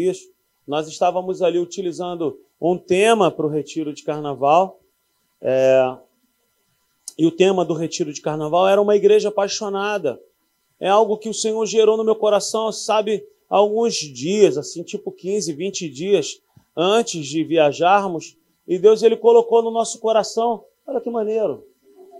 dias. Nós estávamos ali utilizando um tema para o retiro de carnaval. É, e o tema do retiro de carnaval era uma igreja apaixonada. É algo que o Senhor gerou no meu coração, sabe, alguns dias, assim, tipo 15, 20 dias antes de viajarmos. E Deus ele colocou no nosso coração. Olha que maneiro.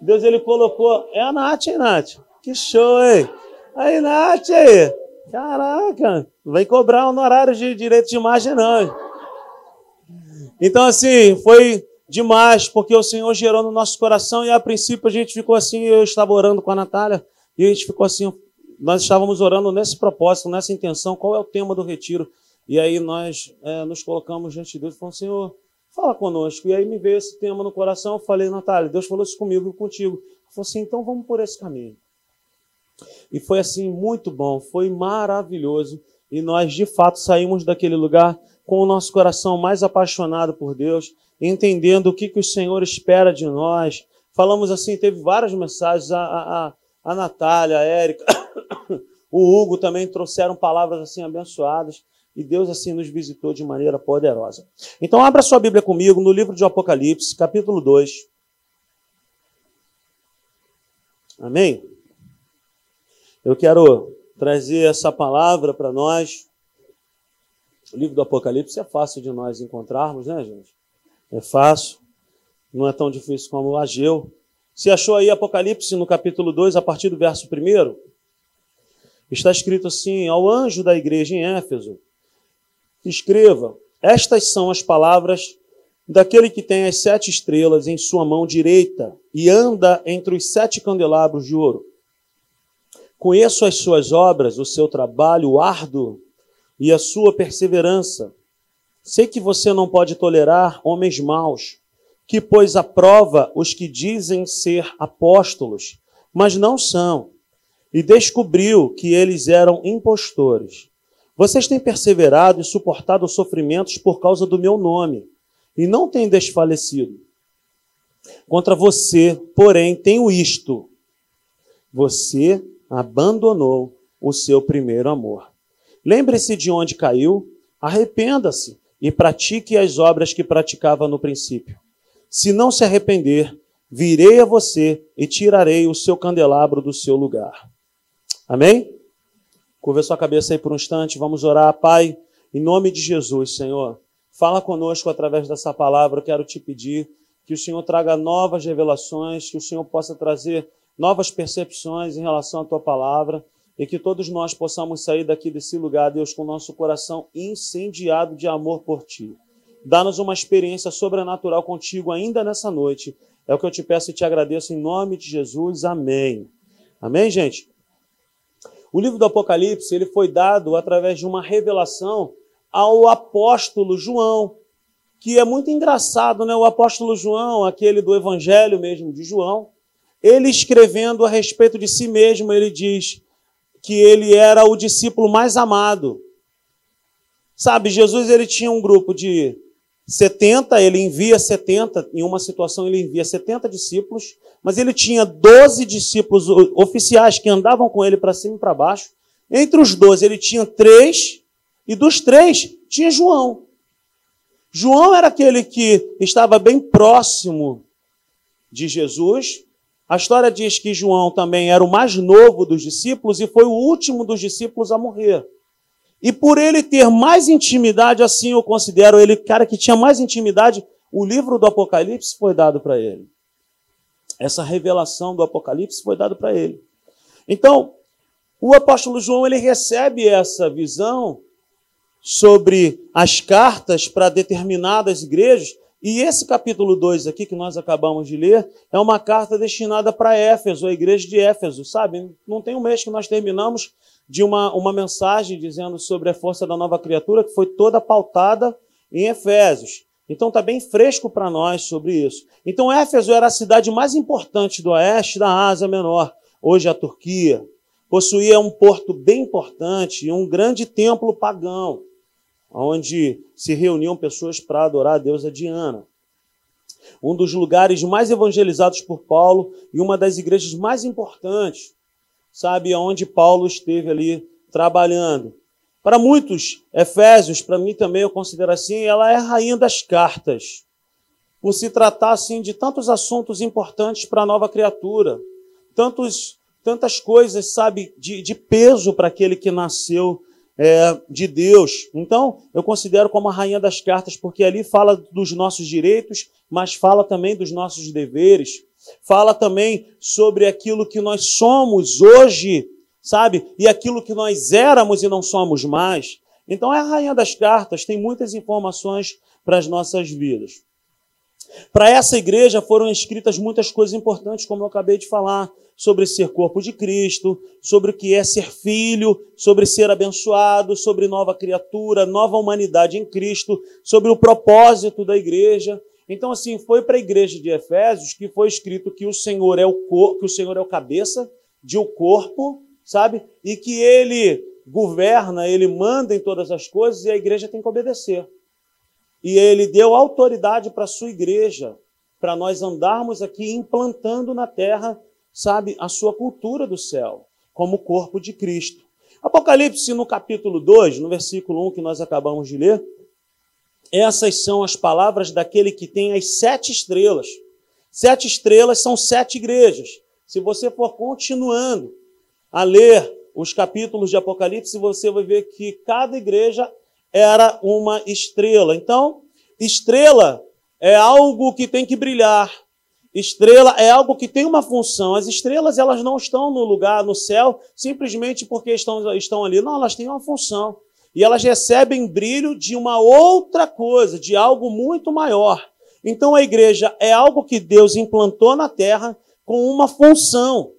Deus ele colocou. É a Nath, hein, Nath? Que show, hein? Aí, Nath, aí. Caraca, não vem cobrar honorário de direito de imagem, não. Então, assim, foi demais, porque o Senhor gerou no nosso coração e a princípio a gente ficou assim, eu estava orando com a Natália, e a gente ficou assim, nós estávamos orando nesse propósito, nessa intenção, qual é o tema do retiro? E aí nós é, nos colocamos diante de Deus e falamos, Senhor, fala conosco. E aí me veio esse tema no coração, eu falei, Natália, Deus falou isso comigo e contigo. Eu falei assim, então vamos por esse caminho. E foi assim muito bom, foi maravilhoso. E nós de fato saímos daquele lugar com o nosso coração mais apaixonado por Deus, entendendo o que, que o Senhor espera de nós. Falamos assim, teve várias mensagens, a, a, a Natália, a Érica, o Hugo também trouxeram palavras assim abençoadas. E Deus assim nos visitou de maneira poderosa. Então abra sua Bíblia comigo no livro de Apocalipse, capítulo 2. Amém? Eu quero trazer essa palavra para nós. O livro do Apocalipse é fácil de nós encontrarmos, né, gente? É fácil, não é tão difícil como o Ageu. Se achou aí Apocalipse no capítulo 2, a partir do verso 1? Está escrito assim: Ao anjo da igreja em Éfeso, escreva: Estas são as palavras daquele que tem as sete estrelas em sua mão direita e anda entre os sete candelabros de ouro. Conheço as suas obras, o seu trabalho árduo e a sua perseverança. Sei que você não pode tolerar homens maus, que pôs à prova os que dizem ser apóstolos, mas não são, e descobriu que eles eram impostores. Vocês têm perseverado e suportado sofrimentos por causa do meu nome, e não têm desfalecido. Contra você, porém, tenho isto: você abandonou o seu primeiro amor. Lembre-se de onde caiu, arrependa-se e pratique as obras que praticava no princípio. Se não se arrepender, virei a você e tirarei o seu candelabro do seu lugar. Amém? Curva sua cabeça aí por um instante, vamos orar. Pai, em nome de Jesus, Senhor, fala conosco através dessa palavra. Eu quero te pedir que o Senhor traga novas revelações, que o Senhor possa trazer novas percepções em relação à tua palavra e que todos nós possamos sair daqui desse lugar, Deus, com nosso coração incendiado de amor por ti. Dá-nos uma experiência sobrenatural contigo ainda nessa noite. É o que eu te peço e te agradeço em nome de Jesus. Amém. Amém, gente? O livro do Apocalipse ele foi dado através de uma revelação ao apóstolo João, que é muito engraçado, né? O apóstolo João, aquele do Evangelho mesmo de João, ele escrevendo a respeito de si mesmo, ele diz que ele era o discípulo mais amado. Sabe, Jesus ele tinha um grupo de 70, ele envia 70, em uma situação ele envia 70 discípulos, mas ele tinha 12 discípulos oficiais que andavam com ele para cima e para baixo. Entre os 12 ele tinha três, e dos três tinha João. João era aquele que estava bem próximo de Jesus, a história diz que João também era o mais novo dos discípulos e foi o último dos discípulos a morrer. E por ele ter mais intimidade, assim eu considero ele, cara que tinha mais intimidade, o livro do Apocalipse foi dado para ele. Essa revelação do Apocalipse foi dado para ele. Então, o apóstolo João ele recebe essa visão sobre as cartas para determinadas igrejas e esse capítulo 2 aqui, que nós acabamos de ler, é uma carta destinada para Éfeso, a igreja de Éfeso, sabe? Não tem um mês que nós terminamos de uma, uma mensagem dizendo sobre a força da nova criatura, que foi toda pautada em Efésios. Então está bem fresco para nós sobre isso. Então Éfeso era a cidade mais importante do oeste da Ásia Menor, hoje a Turquia. Possuía um porto bem importante e um grande templo pagão onde se reuniam pessoas para adorar a deusa Diana. Um dos lugares mais evangelizados por Paulo e uma das igrejas mais importantes, sabe, onde Paulo esteve ali trabalhando. Para muitos, Efésios, para mim também eu considero assim, ela é a rainha das cartas. Por se tratar assim de tantos assuntos importantes para a nova criatura, tantos, tantas coisas, sabe, de, de peso para aquele que nasceu é, de Deus. Então, eu considero como a rainha das cartas, porque ali fala dos nossos direitos, mas fala também dos nossos deveres, fala também sobre aquilo que nós somos hoje sabe? E aquilo que nós éramos e não somos mais. Então é a rainha das cartas, tem muitas informações para as nossas vidas. Para essa igreja foram escritas muitas coisas importantes, como eu acabei de falar, sobre ser corpo de Cristo, sobre o que é ser filho, sobre ser abençoado, sobre nova criatura, nova humanidade em Cristo, sobre o propósito da igreja. Então, assim, foi para a igreja de Efésios que foi escrito que o Senhor é o que o Senhor é o cabeça de o um corpo sabe? E que ele governa, ele manda em todas as coisas e a igreja tem que obedecer. E ele deu autoridade para a sua igreja, para nós andarmos aqui implantando na terra, sabe, a sua cultura do céu, como corpo de Cristo. Apocalipse, no capítulo 2, no versículo 1 que nós acabamos de ler, essas são as palavras daquele que tem as sete estrelas. Sete estrelas são sete igrejas. Se você for continuando, a ler os capítulos de Apocalipse, você vai ver que cada igreja era uma estrela. Então, estrela é algo que tem que brilhar. Estrela é algo que tem uma função. As estrelas elas não estão no lugar, no céu, simplesmente porque estão, estão ali. Não, elas têm uma função. E elas recebem brilho de uma outra coisa, de algo muito maior. Então a igreja é algo que Deus implantou na terra com uma função.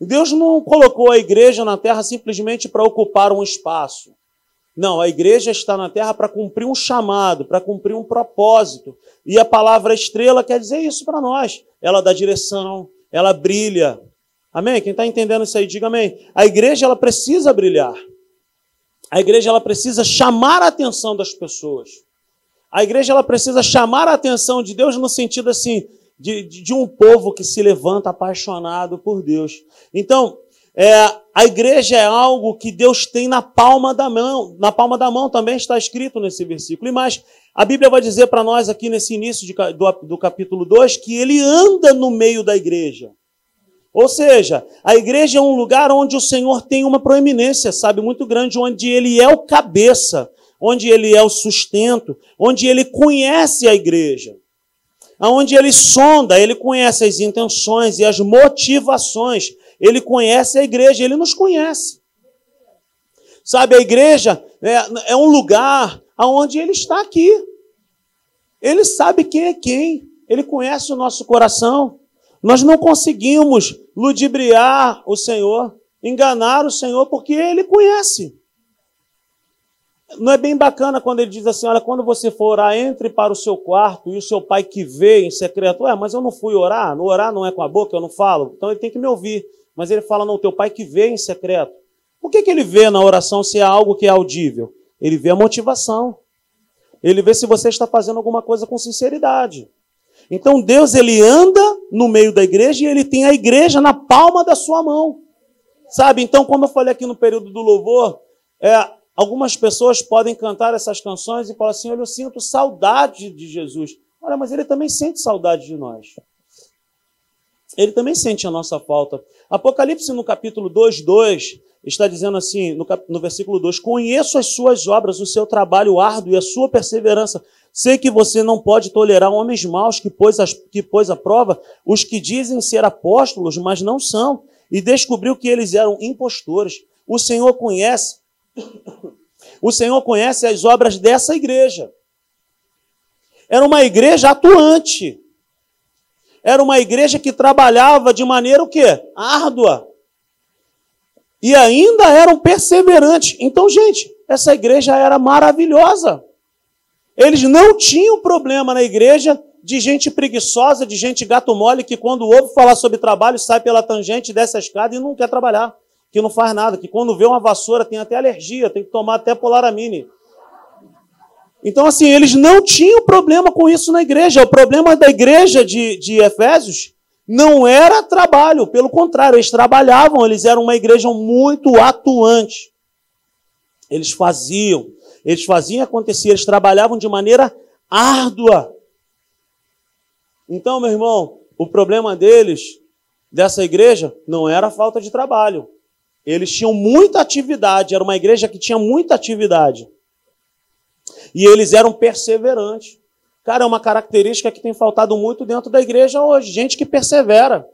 Deus não colocou a igreja na terra simplesmente para ocupar um espaço. Não, a igreja está na terra para cumprir um chamado, para cumprir um propósito. E a palavra estrela quer dizer isso para nós. Ela dá direção, ela brilha. Amém? Quem está entendendo isso aí, diga amém. A igreja ela precisa brilhar. A igreja ela precisa chamar a atenção das pessoas. A igreja ela precisa chamar a atenção de Deus no sentido assim, de, de um povo que se levanta apaixonado por Deus. Então, é, a igreja é algo que Deus tem na palma da mão. Na palma da mão também está escrito nesse versículo. E mais, a Bíblia vai dizer para nós aqui nesse início de, do, do capítulo 2 que ele anda no meio da igreja. Ou seja, a igreja é um lugar onde o Senhor tem uma proeminência, sabe, muito grande, onde ele é o cabeça, onde ele é o sustento, onde ele conhece a igreja aonde ele sonda, ele conhece as intenções e as motivações. Ele conhece a igreja, ele nos conhece. Sabe, a igreja é, é um lugar aonde ele está aqui. Ele sabe quem é quem. Ele conhece o nosso coração. Nós não conseguimos ludibriar o Senhor, enganar o Senhor, porque ele conhece. Não é bem bacana quando ele diz assim: olha, quando você for orar, entre para o seu quarto e o seu pai que vê em secreto. Ué, mas eu não fui orar? Orar não é com a boca, eu não falo. Então ele tem que me ouvir. Mas ele fala: não, teu pai que vê em secreto. Por que, que ele vê na oração se é algo que é audível? Ele vê a motivação. Ele vê se você está fazendo alguma coisa com sinceridade. Então Deus ele anda no meio da igreja e ele tem a igreja na palma da sua mão. Sabe? Então, como eu falei aqui no período do louvor, é, Algumas pessoas podem cantar essas canções e falar assim: Olha, eu sinto saudade de Jesus. Olha, mas ele também sente saudade de nós. Ele também sente a nossa falta. Apocalipse, no capítulo 2, 2, está dizendo assim, no, cap... no versículo 2: Conheço as suas obras, o seu trabalho árduo e a sua perseverança. Sei que você não pode tolerar homens maus que pôs, as... que pôs à prova os que dizem ser apóstolos, mas não são, e descobriu que eles eram impostores. O Senhor conhece o Senhor conhece as obras dessa igreja. Era uma igreja atuante. Era uma igreja que trabalhava de maneira o quê? Árdua. E ainda eram perseverantes. Então, gente, essa igreja era maravilhosa. Eles não tinham problema na igreja de gente preguiçosa, de gente gato mole, que quando ouve falar sobre trabalho, sai pela tangente, desce a escada e não quer trabalhar que não faz nada, que quando vê uma vassoura tem até alergia, tem que tomar até polaramine. Então, assim, eles não tinham problema com isso na igreja. O problema da igreja de, de Efésios não era trabalho, pelo contrário, eles trabalhavam, eles eram uma igreja muito atuante. Eles faziam, eles faziam acontecer, eles trabalhavam de maneira árdua. Então, meu irmão, o problema deles, dessa igreja, não era a falta de trabalho. Eles tinham muita atividade, era uma igreja que tinha muita atividade. E eles eram perseverantes. Cara, é uma característica que tem faltado muito dentro da igreja hoje, gente que persevera.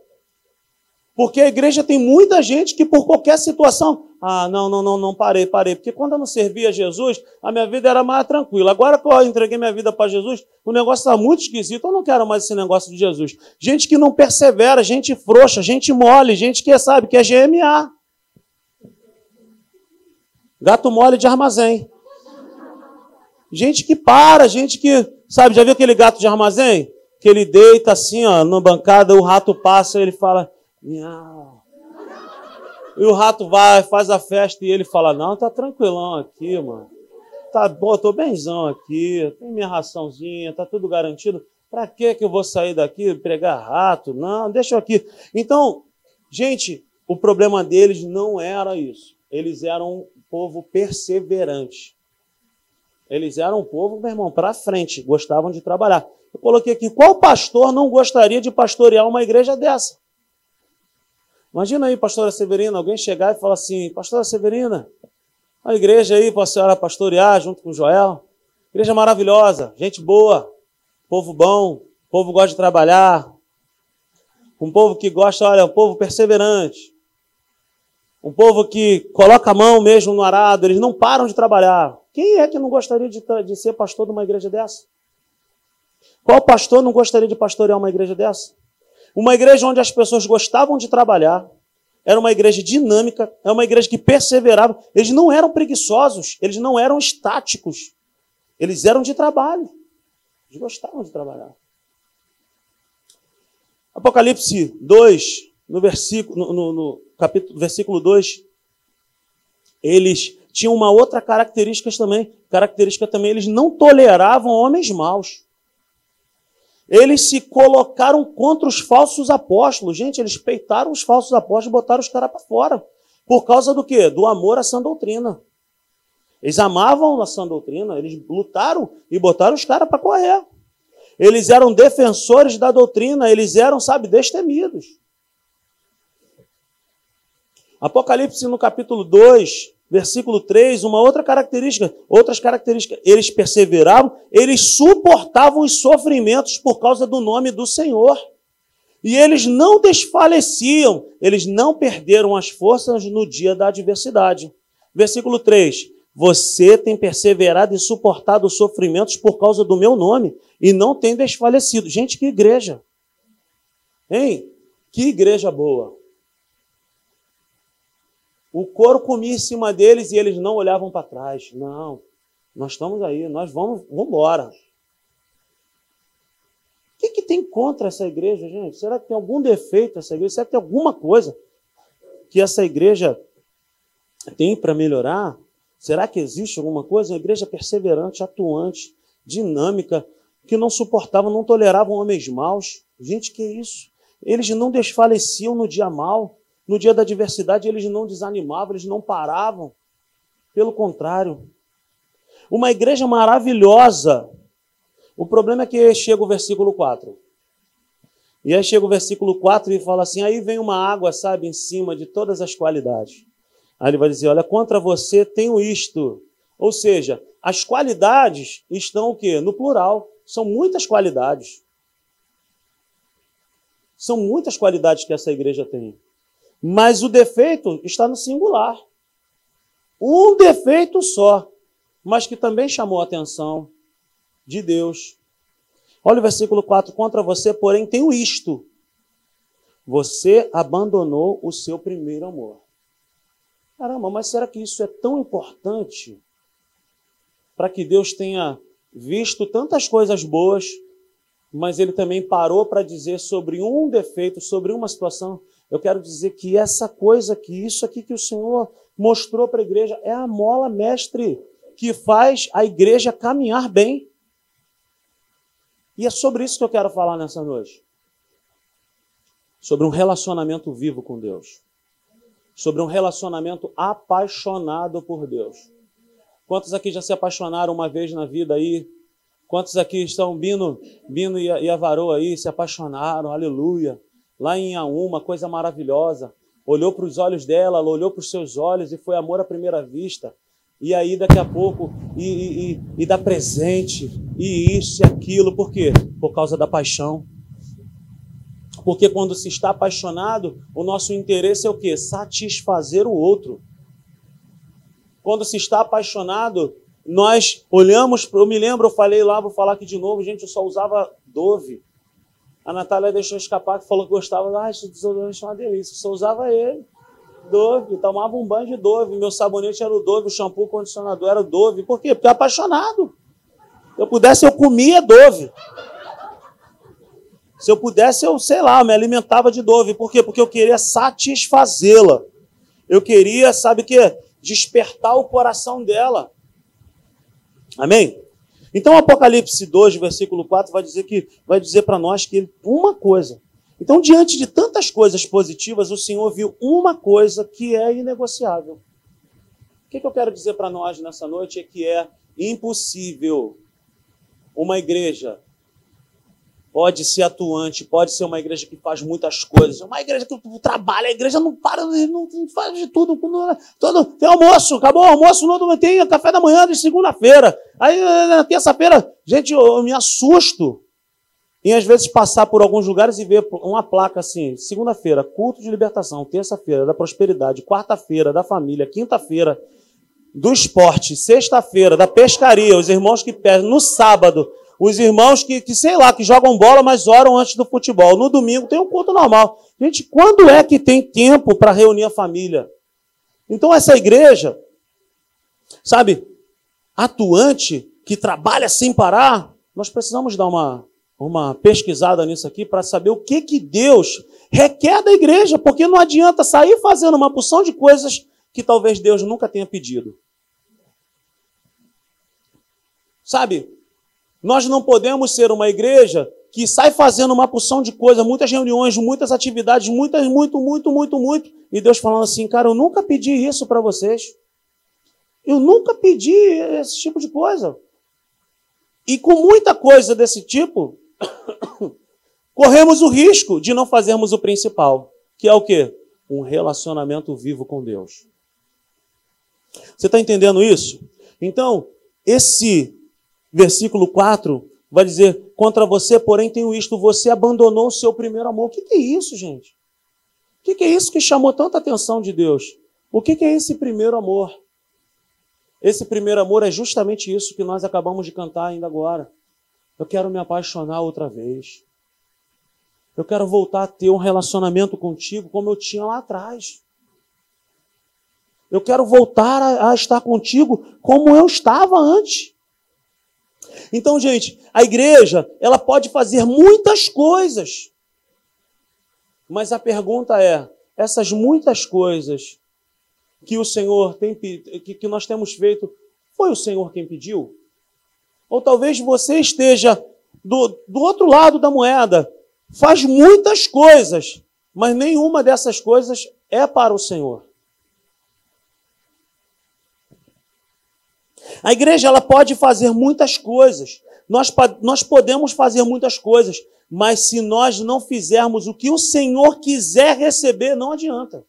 Porque a igreja tem muita gente que por qualquer situação, ah, não, não, não, não, parei, parei. Porque quando eu não servia a Jesus, a minha vida era mais tranquila. Agora que eu entreguei minha vida para Jesus, o negócio está muito esquisito, eu não quero mais esse negócio de Jesus. Gente que não persevera, gente frouxa, gente mole, gente que sabe que é GMA. Gato mole de armazém. Gente que para, gente que, sabe, já viu aquele gato de armazém? Que ele deita assim, ó, na bancada, o rato passa e ele fala, miau. E o rato vai, faz a festa e ele fala, não, tá tranquilão aqui, mano. Tá bom, tô benzão aqui, tem minha raçãozinha, tá tudo garantido. Pra que que eu vou sair daqui pregar rato? Não, deixa eu aqui. Então, gente, o problema deles não era isso. Eles eram um povo perseverante. Eles eram um povo, meu irmão, para frente, gostavam de trabalhar. Eu coloquei aqui, qual pastor não gostaria de pastorear uma igreja dessa? Imagina aí, pastora Severina, alguém chegar e falar assim, pastora Severina, a igreja aí para a senhora pastorear junto com o Joel. Igreja maravilhosa, gente boa, povo bom, povo gosta de trabalhar, um povo que gosta, olha, um povo perseverante, um povo que coloca a mão mesmo no arado, eles não param de trabalhar. Quem é que não gostaria de, de ser pastor de uma igreja dessa? Qual pastor não gostaria de pastorear uma igreja dessa? Uma igreja onde as pessoas gostavam de trabalhar, era uma igreja dinâmica, é uma igreja que perseverava. Eles não eram preguiçosos, eles não eram estáticos, eles eram de trabalho. Eles gostavam de trabalhar. Apocalipse 2, no versículo, no, no, no capítulo, versículo 2, eles tinham uma outra característica também. Característica também, eles não toleravam homens maus. Eles se colocaram contra os falsos apóstolos. Gente, eles peitaram os falsos apóstolos e botaram os caras para fora. Por causa do quê? Do amor à sã doutrina. Eles amavam a sã doutrina, eles lutaram e botaram os caras para correr. Eles eram defensores da doutrina, eles eram, sabe, destemidos. Apocalipse no capítulo 2, versículo 3, uma outra característica, outras características, eles perseveravam, eles suportavam os sofrimentos por causa do nome do Senhor. E eles não desfaleciam, eles não perderam as forças no dia da adversidade. Versículo 3: Você tem perseverado e suportado os sofrimentos por causa do meu nome e não tem desfalecido. Gente, que igreja! Hein? Que igreja boa! O couro comia em cima deles e eles não olhavam para trás. Não, nós estamos aí, nós vamos, vamos embora. O que, que tem contra essa igreja, gente? Será que tem algum defeito essa igreja? Será que tem alguma coisa que essa igreja tem para melhorar? Será que existe alguma coisa? Uma igreja perseverante, atuante, dinâmica, que não suportava, não tolerava homens maus. Gente, que isso? Eles não desfaleciam no dia mal. No dia da adversidade, eles não desanimavam, eles não paravam. Pelo contrário. Uma igreja maravilhosa. O problema é que chega o versículo 4. E aí chega o versículo 4 e fala assim: aí vem uma água, sabe, em cima de todas as qualidades. Aí ele vai dizer: olha, contra você tenho isto. Ou seja, as qualidades estão o quê? No plural. São muitas qualidades. São muitas qualidades que essa igreja tem. Mas o defeito está no singular. Um defeito só, mas que também chamou a atenção de Deus. Olha o versículo 4: Contra você, porém, tenho isto. Você abandonou o seu primeiro amor. Caramba, mas será que isso é tão importante para que Deus tenha visto tantas coisas boas, mas ele também parou para dizer sobre um defeito, sobre uma situação? Eu quero dizer que essa coisa que isso aqui que o Senhor mostrou para a igreja é a mola mestre que faz a igreja caminhar bem. E é sobre isso que eu quero falar nessa noite. Sobre um relacionamento vivo com Deus. Sobre um relacionamento apaixonado por Deus. Quantos aqui já se apaixonaram uma vez na vida aí? Quantos aqui estão, Bino, Bino e, Avarô aí, se apaixonaram, aleluia. Lá em Aum, uma coisa maravilhosa. Olhou para os olhos dela, ela olhou para os seus olhos e foi amor à primeira vista. E aí, daqui a pouco, e, e, e, e dá presente, e isso e aquilo. Por quê? Por causa da paixão. Porque quando se está apaixonado, o nosso interesse é o quê? Satisfazer o outro. Quando se está apaixonado, nós olhamos, eu me lembro, eu falei lá, vou falar aqui de novo, gente, eu só usava Dove. A Natália deixou escapar que falou que gostava, ah, esse desodorante é uma delícia, eu só usava ele. Dove, tomava um banho de Dove, meu sabonete era o Dove, o shampoo, o condicionador era o Dove. Por quê? Porque é apaixonado. Se eu pudesse, eu comia Dove. Se eu pudesse, eu, sei lá, me alimentava de Dove. Por quê? Porque eu queria satisfazê-la. Eu queria, sabe o quê? Despertar o coração dela. Amém? Então, Apocalipse 2, versículo 4, vai dizer que vai dizer para nós que uma coisa. Então, diante de tantas coisas positivas, o Senhor viu uma coisa que é inegociável. O que, que eu quero dizer para nós nessa noite é que é impossível uma igreja pode ser atuante, pode ser uma igreja que faz muitas coisas, uma igreja que trabalha, a igreja não para, não faz de tudo. Todo, tem almoço, acabou o almoço, tem café da manhã de segunda-feira. Aí na terça-feira, gente, eu me assusto em às vezes passar por alguns lugares e ver uma placa assim: segunda-feira, culto de libertação, terça-feira, da prosperidade, quarta-feira, da família, quinta-feira, do esporte, sexta-feira, da pescaria, os irmãos que pescam, no sábado, os irmãos que, que, sei lá, que jogam bola, mas oram antes do futebol. No domingo tem um culto normal. Gente, quando é que tem tempo para reunir a família? Então, essa igreja, sabe, atuante, que trabalha sem parar, nós precisamos dar uma, uma pesquisada nisso aqui para saber o que, que Deus requer da igreja, porque não adianta sair fazendo uma porção de coisas que talvez Deus nunca tenha pedido. Sabe, nós não podemos ser uma igreja que sai fazendo uma porção de coisas, muitas reuniões, muitas atividades, muitas, muito, muito, muito, muito, e Deus falando assim, cara, eu nunca pedi isso para vocês. Eu nunca pedi esse tipo de coisa. E com muita coisa desse tipo, corremos o risco de não fazermos o principal, que é o quê? Um relacionamento vivo com Deus. Você está entendendo isso? Então, esse versículo 4 vai dizer: Contra você, porém, tenho isto, você abandonou o seu primeiro amor. O que, é isso, gente? O que, é isso que chamou tanta atenção de Deus? O que, que é esse primeiro amor? Esse primeiro amor é justamente isso que nós acabamos de cantar ainda agora. Eu quero me apaixonar outra vez. Eu quero voltar a ter um relacionamento contigo como eu tinha lá atrás. Eu quero voltar a, a estar contigo como eu estava antes. Então, gente, a igreja, ela pode fazer muitas coisas. Mas a pergunta é: essas muitas coisas que o Senhor tem que, que nós temos feito, foi o Senhor quem pediu? Ou talvez você esteja do, do outro lado da moeda, faz muitas coisas, mas nenhuma dessas coisas é para o Senhor. A igreja ela pode fazer muitas coisas. Nós, nós podemos fazer muitas coisas, mas se nós não fizermos o que o Senhor quiser receber, não adianta.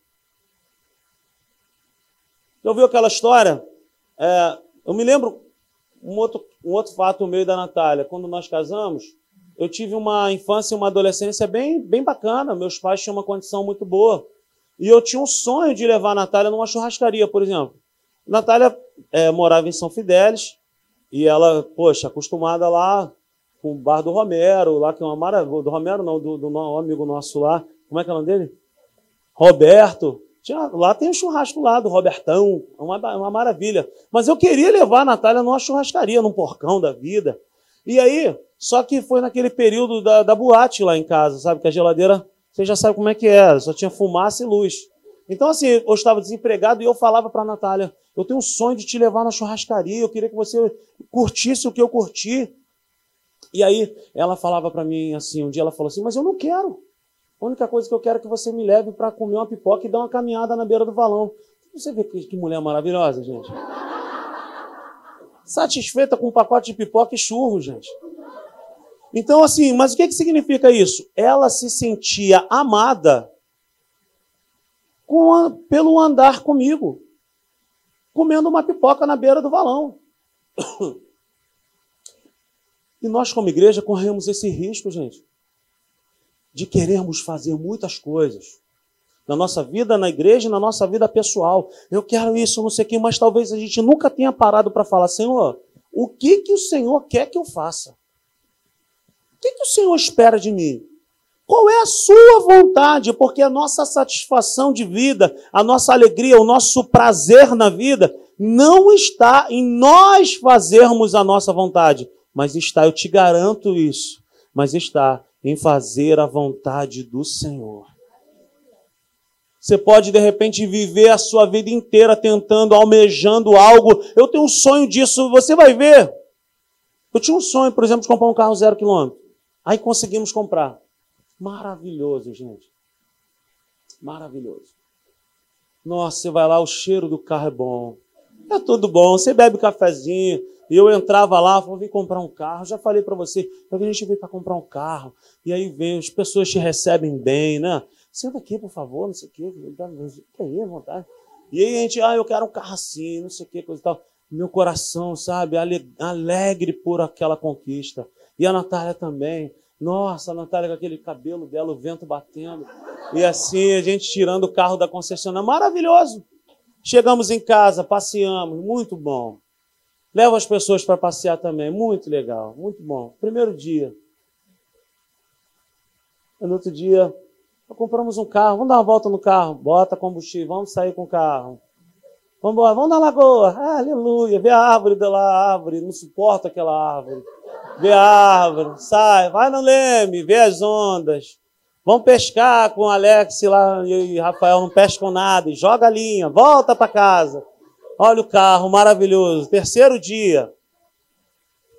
Já ouviu aquela história? É, eu me lembro um outro, um outro fato meio da Natália. Quando nós casamos, eu tive uma infância e uma adolescência bem, bem bacana. Meus pais tinham uma condição muito boa. E eu tinha um sonho de levar a Natália numa churrascaria, por exemplo. Natália é, morava em São Fidélis e ela, poxa, acostumada lá com o bar do Romero, lá que é uma maravilha. Do Romero, não, do, do amigo nosso lá. Como é que é o nome dele? Roberto. Tinha, lá tem um churrasco lá do Robertão, uma, uma maravilha. Mas eu queria levar a Natália numa churrascaria, num porcão da vida. E aí, só que foi naquele período da, da boate lá em casa, sabe? Que a geladeira, você já sabe como é que era, só tinha fumaça e luz. Então, assim, eu estava desempregado e eu falava para a Natália: eu tenho um sonho de te levar na churrascaria, eu queria que você curtisse o que eu curti. E aí ela falava para mim assim: um dia ela falou assim, mas eu não quero. A única coisa que eu quero é que você me leve para comer uma pipoca e dar uma caminhada na beira do valão. Você vê que, que mulher maravilhosa, gente. satisfeita com um pacote de pipoca e churro, gente. Então, assim, mas o que, que significa isso? Ela se sentia amada a, pelo andar comigo, comendo uma pipoca na beira do valão. E nós, como igreja, corremos esse risco, gente, de querermos fazer muitas coisas na nossa vida, na igreja, na nossa vida pessoal. Eu quero isso, não sei o quê, mas talvez a gente nunca tenha parado para falar, Senhor, o que que o Senhor quer que eu faça? O que que o Senhor espera de mim? Qual é a sua vontade? Porque a nossa satisfação de vida, a nossa alegria, o nosso prazer na vida não está em nós fazermos a nossa vontade, mas está, eu te garanto isso, mas está em fazer a vontade do Senhor. Você pode, de repente, viver a sua vida inteira tentando, almejando algo. Eu tenho um sonho disso, você vai ver. Eu tinha um sonho, por exemplo, de comprar um carro zero quilômetro. Aí conseguimos comprar. Maravilhoso, gente. Maravilhoso. Nossa, você vai lá, o cheiro do carro é bom. É tudo bom. Você bebe cafezinho, e eu entrava lá, vou vir comprar um carro. Já falei para você, a gente veio para comprar um carro. E aí vem, as pessoas te recebem bem, né? Senta aqui, por favor, não sei o quê. Que aí, vontade. E aí a gente, ah, eu quero um carro assim, não sei o quê, coisa e tal. Meu coração, sabe, alegre por aquela conquista. E a Natália também. Nossa, a Natália com aquele cabelo dela, o vento batendo. E assim, a gente tirando o carro da concessionária. Maravilhoso. Chegamos em casa, passeamos, muito bom. Levo as pessoas para passear também. Muito legal, muito bom. Primeiro dia. No outro dia, compramos um carro. Vamos dar uma volta no carro. Bota combustível, vamos sair com o carro. Vamos embora, vamos na lagoa. Ah, aleluia. Vê a árvore da árvore. Não suporta aquela árvore. Vê a árvore. Sai, vai no leme, vê as ondas. Vamos pescar com o Alex lá e Rafael não pescam nada. E joga a linha, volta para casa. Olha o carro maravilhoso. Terceiro dia.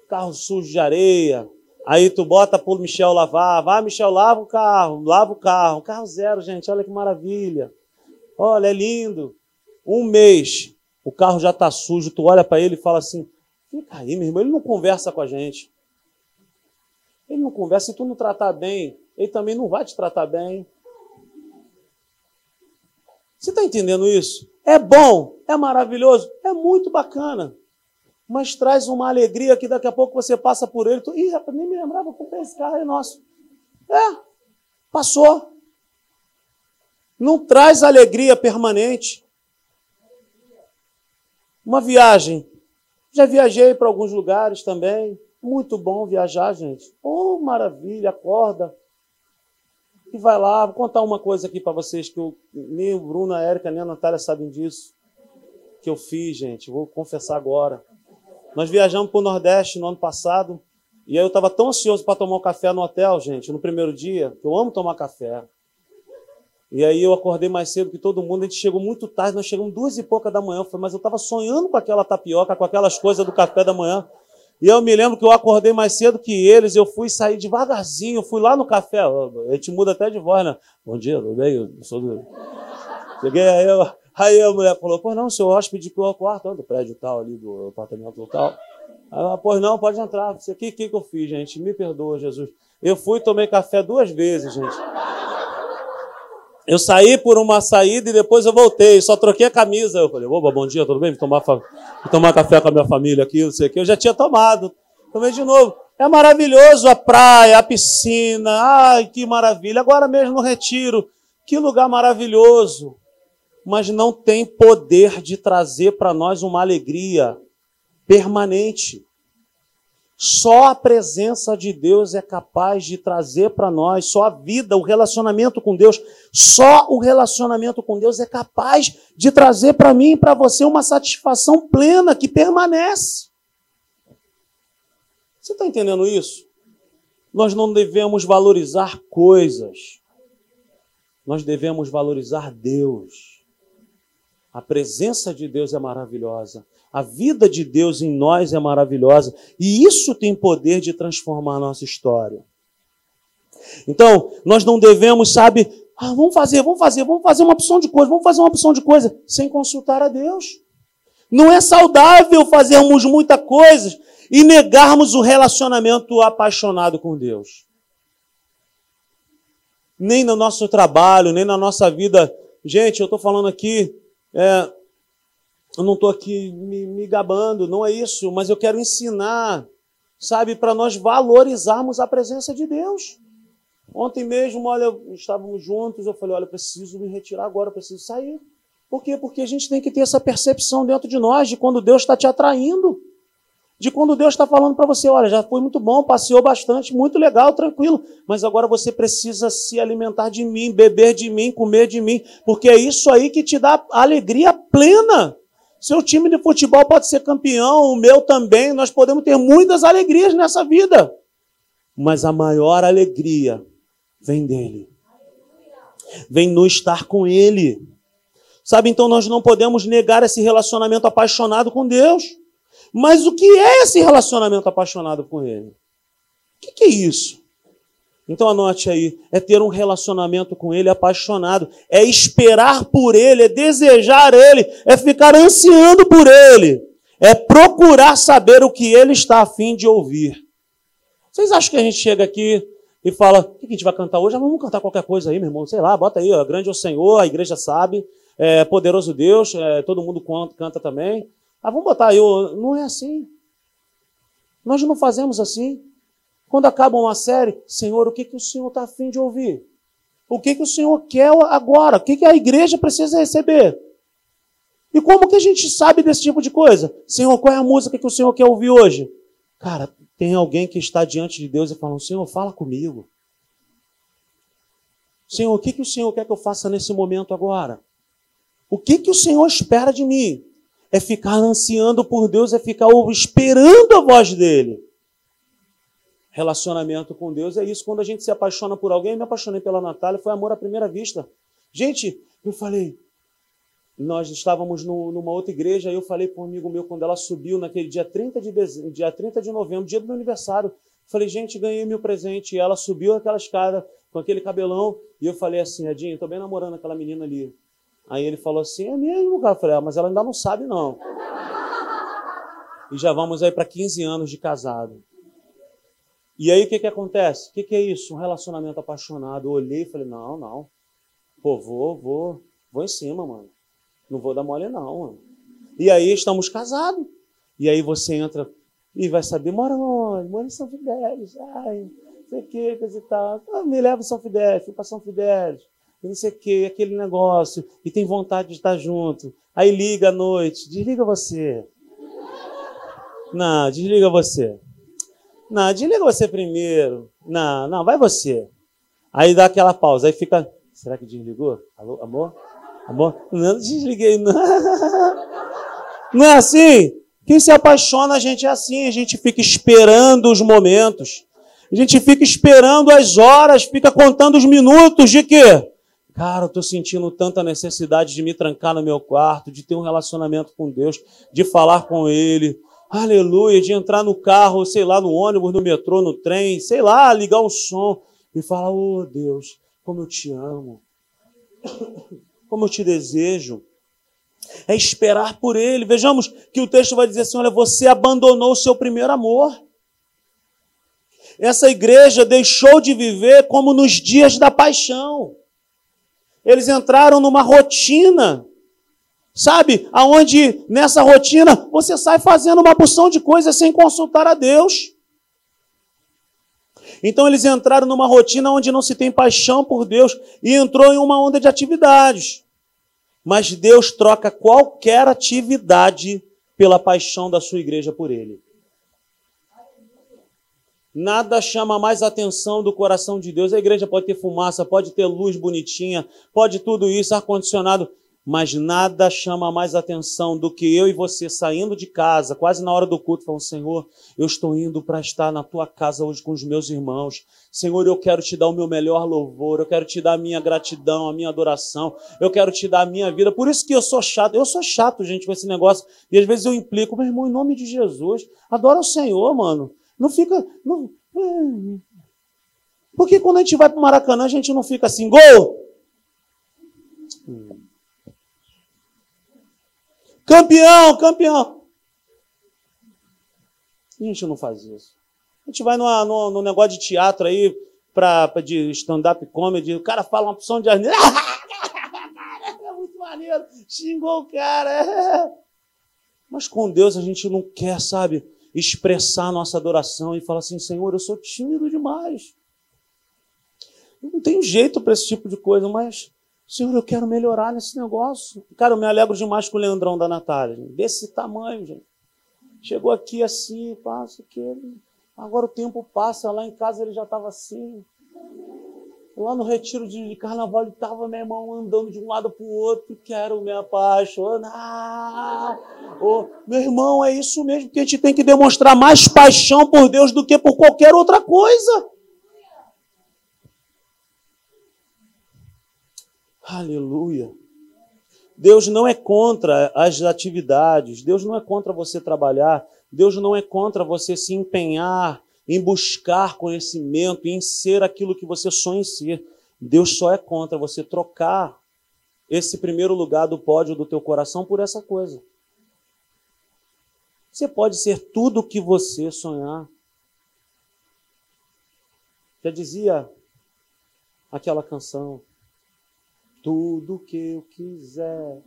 Carro sujo de areia. Aí tu bota pro Michel lavar. Vai, Michel, lava o carro. Lava o carro. Carro zero, gente. Olha que maravilha. Olha, é lindo. Um mês. O carro já tá sujo. Tu olha para ele e fala assim: Fica aí, meu irmão. Ele não conversa com a gente. Ele não conversa. Se tu não tratar bem, ele também não vai te tratar bem. Você está entendendo isso? É bom, é maravilhoso, é muito bacana. Mas traz uma alegria que daqui a pouco você passa por ele. Tu, Ih, rapaz, nem me lembrava, comprei esse carro, é nosso. É, passou. Não traz alegria permanente. Uma viagem. Já viajei para alguns lugares também. Muito bom viajar, gente. Oh, maravilha, acorda e vai lá. Vou contar uma coisa aqui para vocês que eu, nem o Bruno, a Érica, nem a Natália sabem disso. Que eu fiz, gente. Vou confessar agora. Nós viajamos para o Nordeste no ano passado. E aí eu estava tão ansioso para tomar um café no hotel, gente, no primeiro dia, que eu amo tomar café. E aí eu acordei mais cedo que todo mundo, a gente chegou muito tarde, nós chegamos duas e pouca da manhã, mas eu estava sonhando com aquela tapioca, com aquelas coisas do café da manhã. E eu me lembro que eu acordei mais cedo que eles, eu fui sair devagarzinho, fui lá no café, a gente muda até de voz, né? Bom dia, tudo bem? Eu sou do... Cheguei aí, eu, aí a mulher falou, pô, não, seu hóspede que o quarto do prédio tal ali, do apartamento tal. Aí, pois não, pode entrar. O que, que, que eu fiz, gente? Me perdoa, Jesus. Eu fui tomei café duas vezes, gente. Eu saí por uma saída e depois eu voltei, só troquei a camisa. Eu falei, oba, bom dia, tudo bem? Vou tomar, vou tomar café com a minha família aqui, não sei o que. Eu já tinha tomado. Tomei de novo. É maravilhoso a praia, a piscina. Ai, que maravilha. Agora mesmo no retiro. Que lugar maravilhoso. Mas não tem poder de trazer para nós uma alegria permanente. Só a presença de Deus é capaz de trazer para nós, só a vida, o relacionamento com Deus, só o relacionamento com Deus é capaz de trazer para mim e para você uma satisfação plena que permanece. Você está entendendo isso? Nós não devemos valorizar coisas, nós devemos valorizar Deus. A presença de Deus é maravilhosa. A vida de Deus em nós é maravilhosa e isso tem poder de transformar a nossa história. Então, nós não devemos, sabe, ah, vamos fazer, vamos fazer, vamos fazer uma opção de coisa, vamos fazer uma opção de coisa sem consultar a Deus. Não é saudável fazermos muita coisa e negarmos o relacionamento apaixonado com Deus. Nem no nosso trabalho, nem na nossa vida. Gente, eu estou falando aqui, é, eu não estou aqui me, me gabando, não é isso, mas eu quero ensinar, sabe, para nós valorizarmos a presença de Deus. Ontem mesmo, olha, estávamos juntos, eu falei, olha, eu preciso me retirar agora, eu preciso sair. Por quê? Porque a gente tem que ter essa percepção dentro de nós de quando Deus está te atraindo. De quando Deus está falando para você, olha, já foi muito bom, passeou bastante, muito legal, tranquilo, mas agora você precisa se alimentar de mim, beber de mim, comer de mim, porque é isso aí que te dá alegria plena. Seu time de futebol pode ser campeão, o meu também, nós podemos ter muitas alegrias nessa vida, mas a maior alegria vem dele, vem no estar com ele. Sabe, então nós não podemos negar esse relacionamento apaixonado com Deus. Mas o que é esse relacionamento apaixonado com Ele? O que, é isso? Então anote aí, é ter um relacionamento com Ele apaixonado, é esperar por Ele, é desejar Ele, é ficar ansiando por Ele, é procurar saber o que Ele está a fim de ouvir. Vocês acham que a gente chega aqui e fala, o que a gente vai cantar hoje? Ah, vamos cantar qualquer coisa aí, meu irmão, sei lá, bota aí, ó, grande é o Senhor, a igreja sabe, é, poderoso Deus, é, todo mundo canta também. Ah, vamos botar aí, não é assim. Nós não fazemos assim. Quando acaba uma série, Senhor, o que, que o Senhor está afim de ouvir? O que, que o Senhor quer agora? O que, que a igreja precisa receber? E como que a gente sabe desse tipo de coisa? Senhor, qual é a música que o Senhor quer ouvir hoje? Cara, tem alguém que está diante de Deus e fala: Senhor, fala comigo. Senhor, o que, que o Senhor quer que eu faça nesse momento agora? O que, que o Senhor espera de mim? é ficar ansiando por Deus, é ficar esperando a voz dele. Relacionamento com Deus é isso. Quando a gente se apaixona por alguém, eu me apaixonei pela Natália, foi amor à primeira vista. Gente, eu falei, nós estávamos no, numa outra igreja, e eu falei para um amigo meu, quando ela subiu naquele dia 30 de, dezembro, dia 30 de novembro, dia do meu aniversário, falei, gente, ganhei meu presente. E ela subiu aquela escada com aquele cabelão, e eu falei assim, Edinho, estou bem namorando aquela menina ali. Aí ele falou assim: é mesmo, cara? Eu falei: ah, mas ela ainda não sabe, não. E já vamos aí para 15 anos de casado. E aí o que, que acontece? O que, que é isso? Um relacionamento apaixonado. Eu olhei e falei: não, não. Pô, vou, vou, vou em cima, mano. Não vou dar mole, não, mano. E aí estamos casados. E aí você entra e vai saber: mora onde? Mora em São Fidélis. Ai, sei o que, coisa e tal. Ah, me leva São Fidélis, fui para São Fidélis e não sei o que, aquele negócio, e tem vontade de estar junto. Aí liga à noite, desliga você. Não, desliga você. Não, desliga você primeiro. Não, não, vai você. Aí dá aquela pausa, aí fica. Será que desligou? Alô, amor? Amor? Não, desliguei, não. Não é assim? Quem se apaixona, a gente é assim, a gente fica esperando os momentos. A gente fica esperando as horas, fica contando os minutos de quê? Cara, eu estou sentindo tanta necessidade de me trancar no meu quarto, de ter um relacionamento com Deus, de falar com Ele. Aleluia, de entrar no carro, sei lá, no ônibus, no metrô, no trem, sei lá, ligar o som e falar: Oh Deus, como eu te amo, como eu te desejo. É esperar por Ele. Vejamos que o texto vai dizer assim: Olha, você abandonou o seu primeiro amor. Essa igreja deixou de viver como nos dias da paixão. Eles entraram numa rotina, sabe? Aonde nessa rotina você sai fazendo uma porção de coisas sem consultar a Deus. Então eles entraram numa rotina onde não se tem paixão por Deus e entrou em uma onda de atividades. Mas Deus troca qualquer atividade pela paixão da sua igreja por Ele. Nada chama mais atenção do coração de Deus. A igreja pode ter fumaça, pode ter luz bonitinha, pode tudo isso, ar-condicionado, mas nada chama mais atenção do que eu e você saindo de casa, quase na hora do culto, falando: Senhor, eu estou indo para estar na tua casa hoje com os meus irmãos. Senhor, eu quero te dar o meu melhor louvor, eu quero te dar a minha gratidão, a minha adoração, eu quero te dar a minha vida. Por isso que eu sou chato, eu sou chato, gente, com esse negócio, e às vezes eu implico, meu irmão, em nome de Jesus, adora o Senhor, mano. Não fica. Não, é. porque quando a gente vai para o Maracanã, a gente não fica assim, gol! Campeão, campeão. A gente não faz isso. A gente vai numa, no, no negócio de teatro aí, pra, pra de stand-up comedy, o cara fala uma opção de asneira. é muito maneiro. Xingou o cara. Mas com Deus a gente não quer, sabe, expressar nossa adoração e falar assim, Senhor, eu sou tímido demais. Eu não tenho jeito para esse tipo de coisa, mas, Senhor, eu quero melhorar nesse negócio. Cara, eu me alegro demais com o Leandrão da Natália. Desse tamanho, gente. Chegou aqui assim, passa que Agora o tempo passa, lá em casa ele já estava assim. Lá no retiro de carnaval ele estava, meu irmão, andando de um lado para o outro, quero me apaixonar. Oh, meu irmão, é isso mesmo que a gente tem que demonstrar mais paixão por Deus do que por qualquer outra coisa. Aleluia. Deus não é contra as atividades, Deus não é contra você trabalhar, Deus não é contra você se empenhar em buscar conhecimento, em ser aquilo que você sonha em ser. Deus só é contra você trocar esse primeiro lugar do pódio do teu coração por essa coisa. Você pode ser tudo o que você sonhar. Já dizia aquela canção, tudo que eu quiser.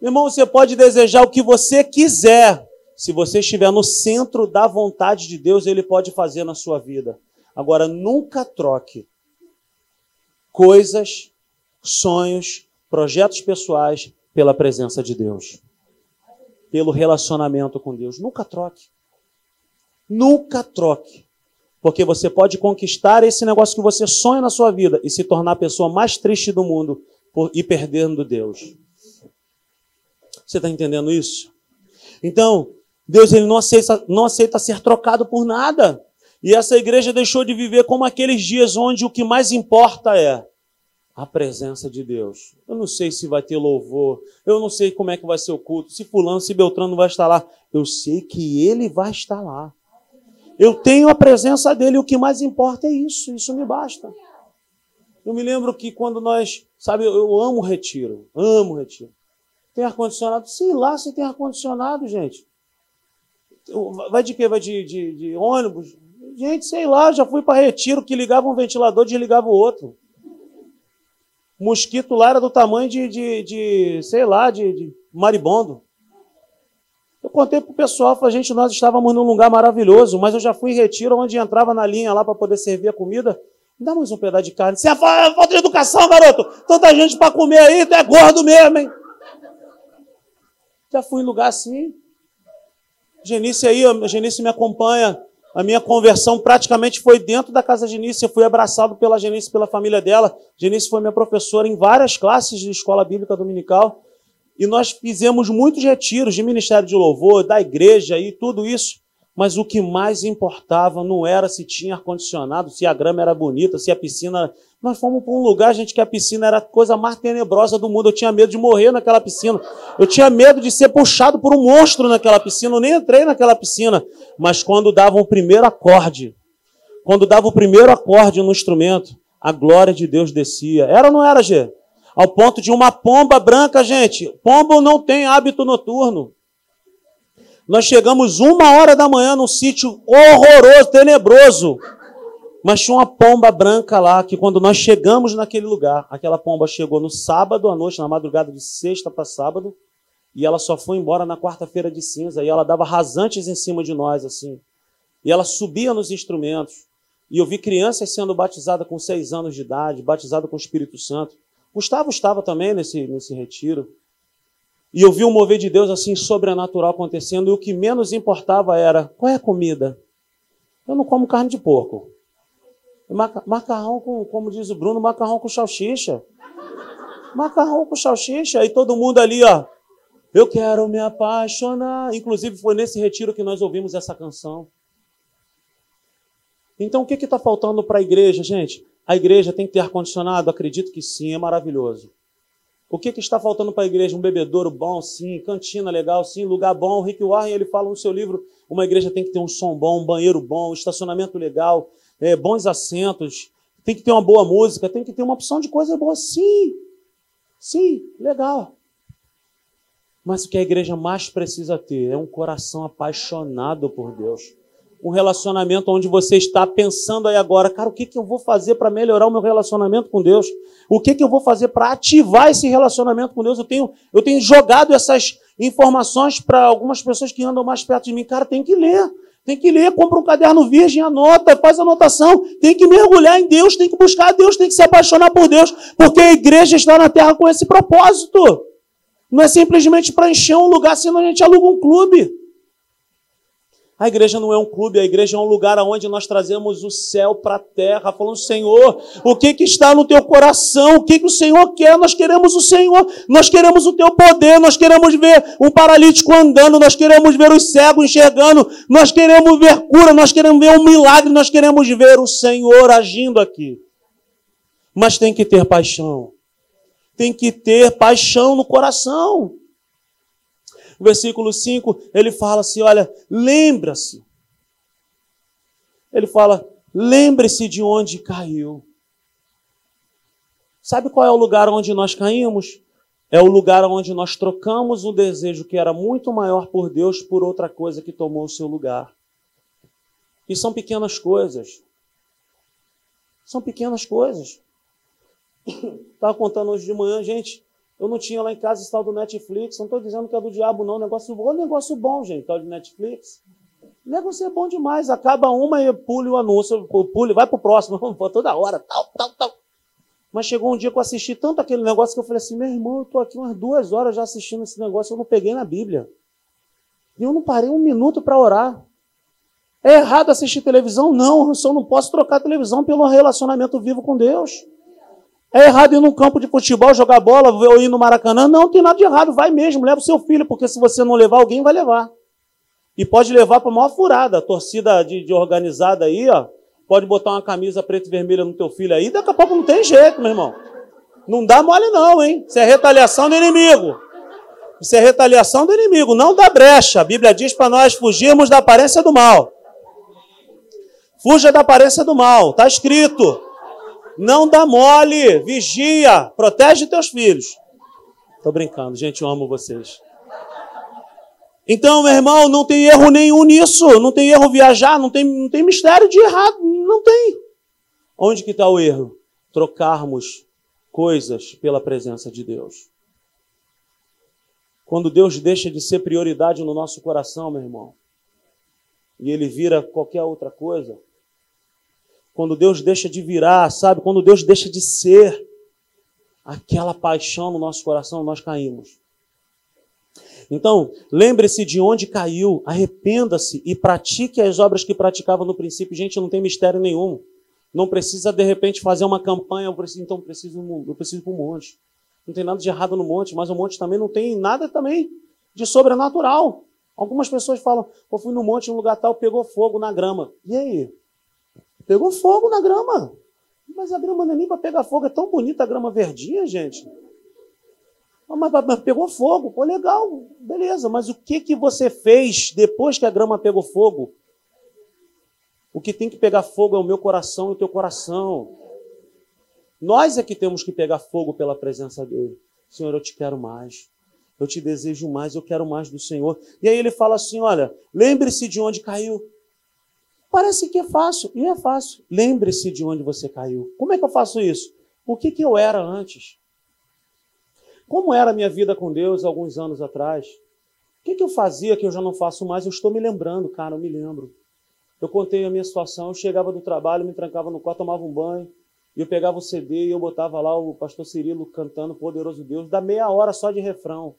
Meu irmão, você pode desejar o que você quiser. Se você estiver no centro da vontade de Deus, Ele pode fazer na sua vida. Agora, nunca troque coisas, sonhos, projetos pessoais pela presença de Deus, pelo relacionamento com Deus. Nunca troque. Nunca troque. Porque você pode conquistar esse negócio que você sonha na sua vida e se tornar a pessoa mais triste do mundo por ir perdendo Deus. Você está entendendo isso? Então, Deus ele não aceita, não aceita ser trocado por nada. E essa igreja deixou de viver como aqueles dias onde o que mais importa é a presença de Deus. Eu não sei se vai ter louvor, eu não sei como é que vai ser o culto, se fulano, se Beltrano vai estar lá. Eu sei que ele vai estar lá. Eu tenho a presença dele, o que mais importa é isso, isso me basta. Eu me lembro que quando nós, sabe, eu amo retiro, amo retiro. Tem ar-condicionado? Sim, lá se tem ar-condicionado, gente. Vai de quê? Vai de, de, de, ônibus? Gente, sei lá, já fui para retiro que ligava um ventilador, desligava o outro. O mosquito lá era do tamanho de, de, de sei lá, de, de maribondo. Eu contei para o pessoal, falei, gente, nós estávamos num lugar maravilhoso, mas eu já fui em retiro onde entrava na linha lá para poder servir a comida. Me dá mais um pedaço de carne. Você é falta de educação, garoto. Tanta gente para comer aí, tu é gordo mesmo, hein? Já fui em lugar assim. Genice aí, a Genice me acompanha. A minha conversão praticamente foi dentro da casa de Genice. Eu fui abraçado pela Genice, pela família dela. Genice foi minha professora em várias classes de escola bíblica dominical. E nós fizemos muitos retiros de ministério de louvor, da igreja e tudo isso. Mas o que mais importava não era se tinha ar-condicionado, se a grama era bonita, se a piscina. Nós fomos para um lugar, gente, que a piscina era a coisa mais tenebrosa do mundo. Eu tinha medo de morrer naquela piscina. Eu tinha medo de ser puxado por um monstro naquela piscina. Eu nem entrei naquela piscina. Mas quando dava o primeiro acorde, quando dava o primeiro acorde no instrumento, a glória de Deus descia. Era ou não era, Gê? Ao ponto de uma pomba branca, gente. Pombo não tem hábito noturno. Nós chegamos uma hora da manhã num sítio horroroso, tenebroso. Mas tinha uma pomba branca lá, que quando nós chegamos naquele lugar, aquela pomba chegou no sábado à noite, na madrugada de sexta para sábado, e ela só foi embora na quarta-feira de cinza, e ela dava rasantes em cima de nós, assim. E ela subia nos instrumentos. E eu vi crianças sendo batizadas com seis anos de idade, batizadas com o Espírito Santo. Gustavo estava também nesse, nesse retiro. E eu vi um mover de Deus assim sobrenatural acontecendo, e o que menos importava era: qual é a comida? Eu não como carne de porco. Macarrão com, como diz o Bruno, macarrão com salsicha. Macarrão com salsicha. E todo mundo ali, ó. Eu quero me apaixonar. Inclusive, foi nesse retiro que nós ouvimos essa canção. Então, o que está faltando para a igreja, gente? A igreja tem que ter ar-condicionado? Acredito que sim, é maravilhoso. O que, que está faltando para a igreja? Um bebedouro bom, sim, cantina legal, sim, lugar bom. O Rick Warren ele fala no seu livro: uma igreja tem que ter um som bom, um banheiro bom, um estacionamento legal, é, bons assentos, tem que ter uma boa música, tem que ter uma opção de coisa boa, sim, sim, legal. Mas o que a igreja mais precisa ter é um coração apaixonado por Deus. Um relacionamento onde você está pensando aí agora, cara, o que, que eu vou fazer para melhorar o meu relacionamento com Deus? O que, que eu vou fazer para ativar esse relacionamento com Deus? Eu tenho, eu tenho jogado essas informações para algumas pessoas que andam mais perto de mim. Cara, tem que ler. Tem que ler, compra um caderno virgem, anota, faz anotação. Tem que mergulhar em Deus, tem que buscar Deus, tem que se apaixonar por Deus, porque a igreja está na terra com esse propósito. Não é simplesmente para encher um lugar, senão a gente aluga um clube. A igreja não é um clube, a igreja é um lugar onde nós trazemos o céu para a terra, falando, Senhor, o que, que está no teu coração? O que, que o Senhor quer? Nós queremos o Senhor, nós queremos o teu poder, nós queremos ver um paralítico andando, nós queremos ver os cegos enxergando, nós queremos ver cura, nós queremos ver um milagre, nós queremos ver o Senhor agindo aqui. Mas tem que ter paixão tem que ter paixão no coração. Versículo 5, ele fala assim: olha, lembra-se. Ele fala: lembre-se de onde caiu. Sabe qual é o lugar onde nós caímos? É o lugar onde nós trocamos um desejo que era muito maior por Deus por outra coisa que tomou o seu lugar. E são pequenas coisas. São pequenas coisas. Estava contando hoje de manhã, gente. Eu não tinha lá em casa esse tal do Netflix. Não estou dizendo que é do diabo, não. Negócio bom, negócio bom, gente, tal de Netflix. O negócio é bom demais. Acaba uma e pule o anúncio, pule, vai pro próximo, toda hora, tal, tal, tal. Mas chegou um dia que eu assisti tanto aquele negócio que eu falei assim: meu irmão, eu estou aqui umas duas horas já assistindo esse negócio, eu não peguei na Bíblia. E eu não parei um minuto para orar. É errado assistir televisão? Não, eu só não posso trocar televisão pelo relacionamento vivo com Deus. É errado ir num campo de futebol, jogar bola, ou ir no Maracanã? Não, tem nada de errado, vai mesmo, leva o seu filho, porque se você não levar, alguém vai levar. E pode levar para a maior furada. A torcida de, de, organizada aí, ó, pode botar uma camisa preta e vermelha no teu filho aí, daqui a pouco não tem jeito, meu irmão. Não dá mole não, hein? Isso é retaliação do inimigo. Isso é retaliação do inimigo, não dá brecha. A Bíblia diz para nós fugirmos da aparência do mal. Fuja da aparência do mal, está escrito. Não dá mole, vigia, protege teus filhos. Tô brincando, gente, eu amo vocês. Então, meu irmão, não tem erro nenhum nisso. Não tem erro viajar, não tem, não tem mistério de errado. Não tem. Onde que está o erro? Trocarmos coisas pela presença de Deus. Quando Deus deixa de ser prioridade no nosso coração, meu irmão, e ele vira qualquer outra coisa, quando Deus deixa de virar, sabe? Quando Deus deixa de ser aquela paixão no nosso coração, nós caímos. Então, lembre-se de onde caiu, arrependa-se e pratique as obras que praticava no princípio. Gente, não tem mistério nenhum. Não precisa, de repente, fazer uma campanha, eu preciso, então preciso, eu preciso para um monte. Não tem nada de errado no monte, mas o monte também não tem nada também de sobrenatural. Algumas pessoas falam, eu fui no monte, um lugar tal, pegou fogo na grama. E aí? Pegou fogo na grama. Mas a grama não é nem para pegar fogo, é tão bonita a grama verdinha, gente. Mas, mas, pegou fogo, pô, legal, beleza. Mas o que, que você fez depois que a grama pegou fogo? O que tem que pegar fogo é o meu coração e o teu coração. Nós é que temos que pegar fogo pela presença dele. Senhor, eu te quero mais. Eu te desejo mais, eu quero mais do Senhor. E aí ele fala assim: olha, lembre-se de onde caiu. Parece que é fácil, e é fácil. Lembre-se de onde você caiu. Como é que eu faço isso? O que, que eu era antes? Como era a minha vida com Deus alguns anos atrás? O que, que eu fazia que eu já não faço mais? Eu estou me lembrando, cara, eu me lembro. Eu contei a minha situação, eu chegava do trabalho, me trancava no quarto, tomava um banho, e eu pegava o CD e eu botava lá o pastor Cirilo cantando Poderoso Deus, da meia hora só de refrão.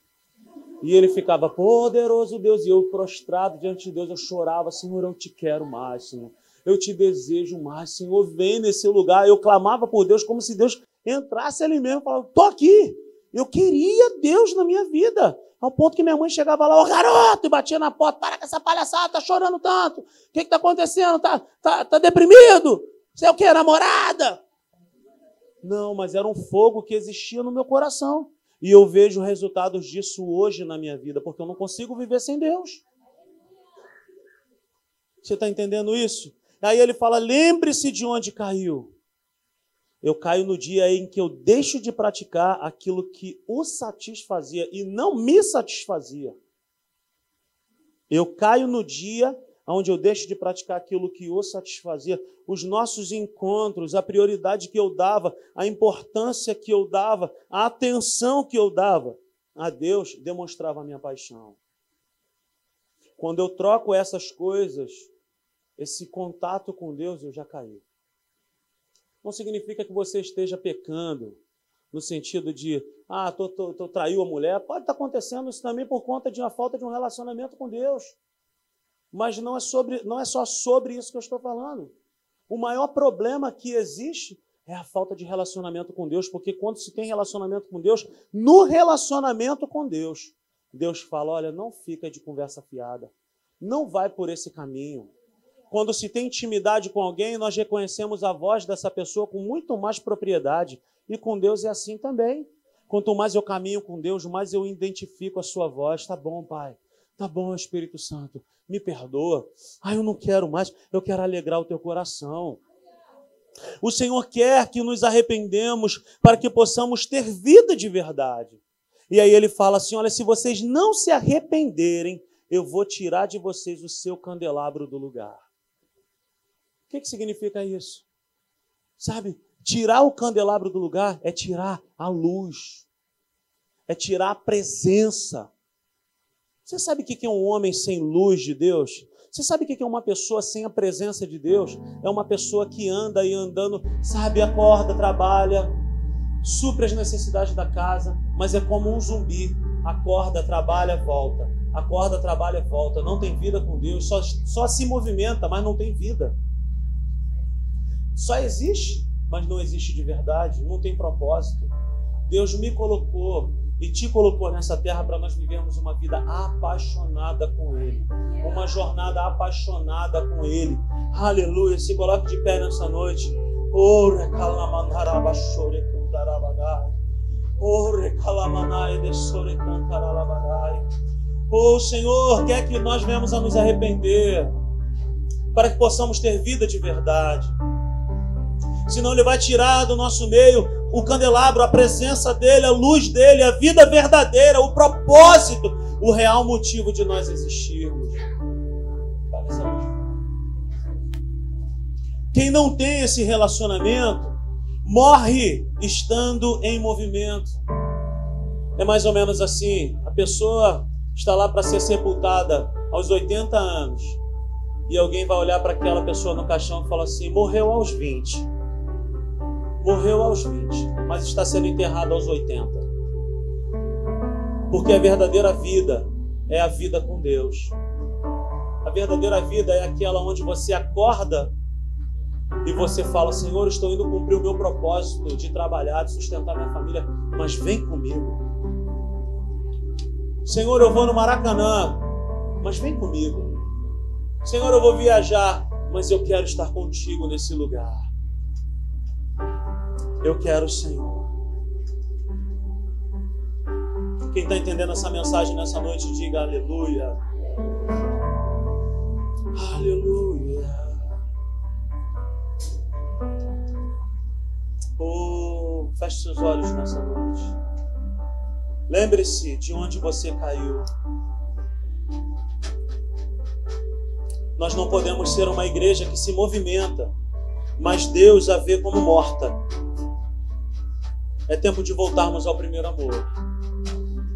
E ele ficava, poderoso Deus, e eu prostrado diante de Deus, eu chorava, Senhor, eu te quero mais, Senhor. Eu te desejo mais, Senhor, vem nesse lugar. Eu clamava por Deus como se Deus entrasse ali mesmo falava, tô aqui. Eu queria Deus na minha vida. Ao ponto que minha mãe chegava lá, ô garoto, e batia na porta, para com essa palhaçada, tá chorando tanto. O que que tá acontecendo? Tá, tá, tá deprimido? Você é o quê? Namorada? Não, mas era um fogo que existia no meu coração. E eu vejo resultados disso hoje na minha vida, porque eu não consigo viver sem Deus. Você está entendendo isso? Aí ele fala: lembre-se de onde caiu. Eu caio no dia em que eu deixo de praticar aquilo que o satisfazia e não me satisfazia. Eu caio no dia onde eu deixo de praticar aquilo que o satisfazia. Os nossos encontros, a prioridade que eu dava, a importância que eu dava, a atenção que eu dava a Deus demonstrava a minha paixão. Quando eu troco essas coisas, esse contato com Deus, eu já caí. Não significa que você esteja pecando, no sentido de, ah, tô, tô, tô traiu a mulher. Pode estar acontecendo isso também por conta de uma falta de um relacionamento com Deus. Mas não é, sobre, não é só sobre isso que eu estou falando. O maior problema que existe é a falta de relacionamento com Deus, porque quando se tem relacionamento com Deus, no relacionamento com Deus, Deus fala: olha, não fica de conversa fiada, não vai por esse caminho. Quando se tem intimidade com alguém, nós reconhecemos a voz dessa pessoa com muito mais propriedade. E com Deus é assim também. Quanto mais eu caminho com Deus, mais eu identifico a sua voz. Tá bom, Pai. Tá bom, Espírito Santo. Me perdoa. Ah, eu não quero mais. Eu quero alegrar o teu coração. O Senhor quer que nos arrependemos para que possamos ter vida de verdade. E aí ele fala assim: olha, se vocês não se arrependerem, eu vou tirar de vocês o seu candelabro do lugar. O que, que significa isso? Sabe, tirar o candelabro do lugar é tirar a luz, é tirar a presença. Você sabe o que é um homem sem luz de Deus? Você sabe o que é uma pessoa sem a presença de Deus? É uma pessoa que anda e andando, sabe, acorda, trabalha, supre as necessidades da casa, mas é como um zumbi. Acorda, trabalha, volta. Acorda, trabalha, volta. Não tem vida com Deus, só, só se movimenta, mas não tem vida. Só existe, mas não existe de verdade, não tem propósito. Deus me colocou e te colocou nessa terra para nós vivermos uma vida apaixonada com Ele, uma jornada apaixonada com Ele. Aleluia. Se coloque de pé nessa noite. Oh, Oh, Senhor, quer que nós venhamos a nos arrepender, para que possamos ter vida de verdade. Senão Ele vai tirar do nosso meio o candelabro, a presença dele, a luz dele, a vida verdadeira, o propósito, o real motivo de nós existirmos. Quem não tem esse relacionamento morre estando em movimento. É mais ou menos assim: a pessoa está lá para ser sepultada aos 80 anos e alguém vai olhar para aquela pessoa no caixão e fala assim: morreu aos 20 morreu aos 20, mas está sendo enterrado aos 80. Porque a verdadeira vida é a vida com Deus. A verdadeira vida é aquela onde você acorda e você fala: Senhor, estou indo cumprir o meu propósito de trabalhar, de sustentar minha família, mas vem comigo. Senhor, eu vou no Maracanã, mas vem comigo. Senhor, eu vou viajar, mas eu quero estar contigo nesse lugar. Eu quero o Senhor. Quem está entendendo essa mensagem nessa noite, diga aleluia. Aleluia. Oh, feche seus olhos nessa noite. Lembre-se de onde você caiu. Nós não podemos ser uma igreja que se movimenta, mas Deus a vê como morta. É tempo de voltarmos ao primeiro amor.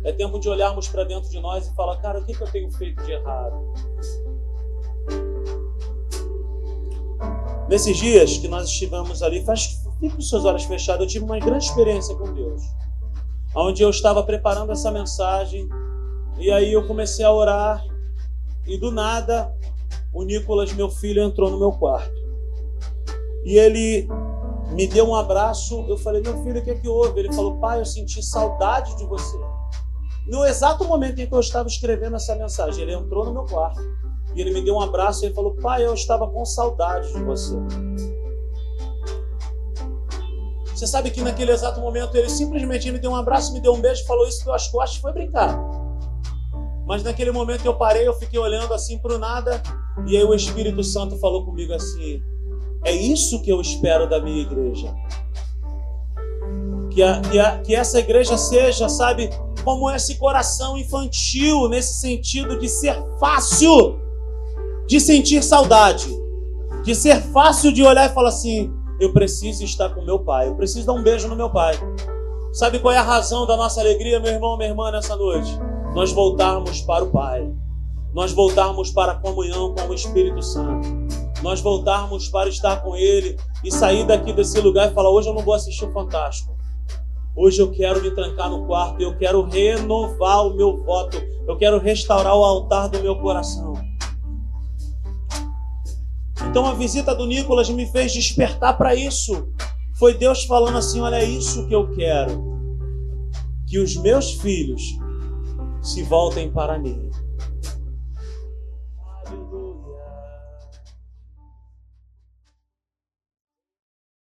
É tempo de olharmos para dentro de nós e falar: cara, o que, que eu tenho feito de errado? Nesses dias que nós estivemos ali, faz, com seus olhos fechados, eu tive uma grande experiência com Deus. Onde eu estava preparando essa mensagem, e aí eu comecei a orar, e do nada, o Nicolas, meu filho, entrou no meu quarto. E ele me deu um abraço. Eu falei, meu filho, o que é que houve? Ele falou, pai, eu senti saudade de você. No exato momento em que eu estava escrevendo essa mensagem, ele entrou no meu quarto e ele me deu um abraço e ele falou, pai, eu estava com saudade de você. Você sabe que naquele exato momento ele simplesmente me deu um abraço, me deu um beijo, falou isso pelas costas e foi brincar. Mas naquele momento eu parei, eu fiquei olhando assim para o nada e aí o Espírito Santo falou comigo assim: é isso que eu espero da minha igreja. Que, a, que, a, que essa igreja seja, sabe, como esse coração infantil, nesse sentido de ser fácil de sentir saudade, de ser fácil de olhar e falar assim: eu preciso estar com meu pai, eu preciso dar um beijo no meu pai. Sabe qual é a razão da nossa alegria, meu irmão, minha irmã, nessa noite? Nós voltarmos para o Pai, nós voltarmos para a comunhão com o Espírito Santo, nós voltarmos para estar com Ele e sair daqui desse lugar e falar: hoje eu não vou assistir o Fantástico. Hoje eu quero me trancar no quarto, eu quero renovar o meu voto, eu quero restaurar o altar do meu coração. Então a visita do Nicolas me fez despertar para isso. Foi Deus falando assim: olha, é isso que eu quero. Que os meus filhos se voltem para mim.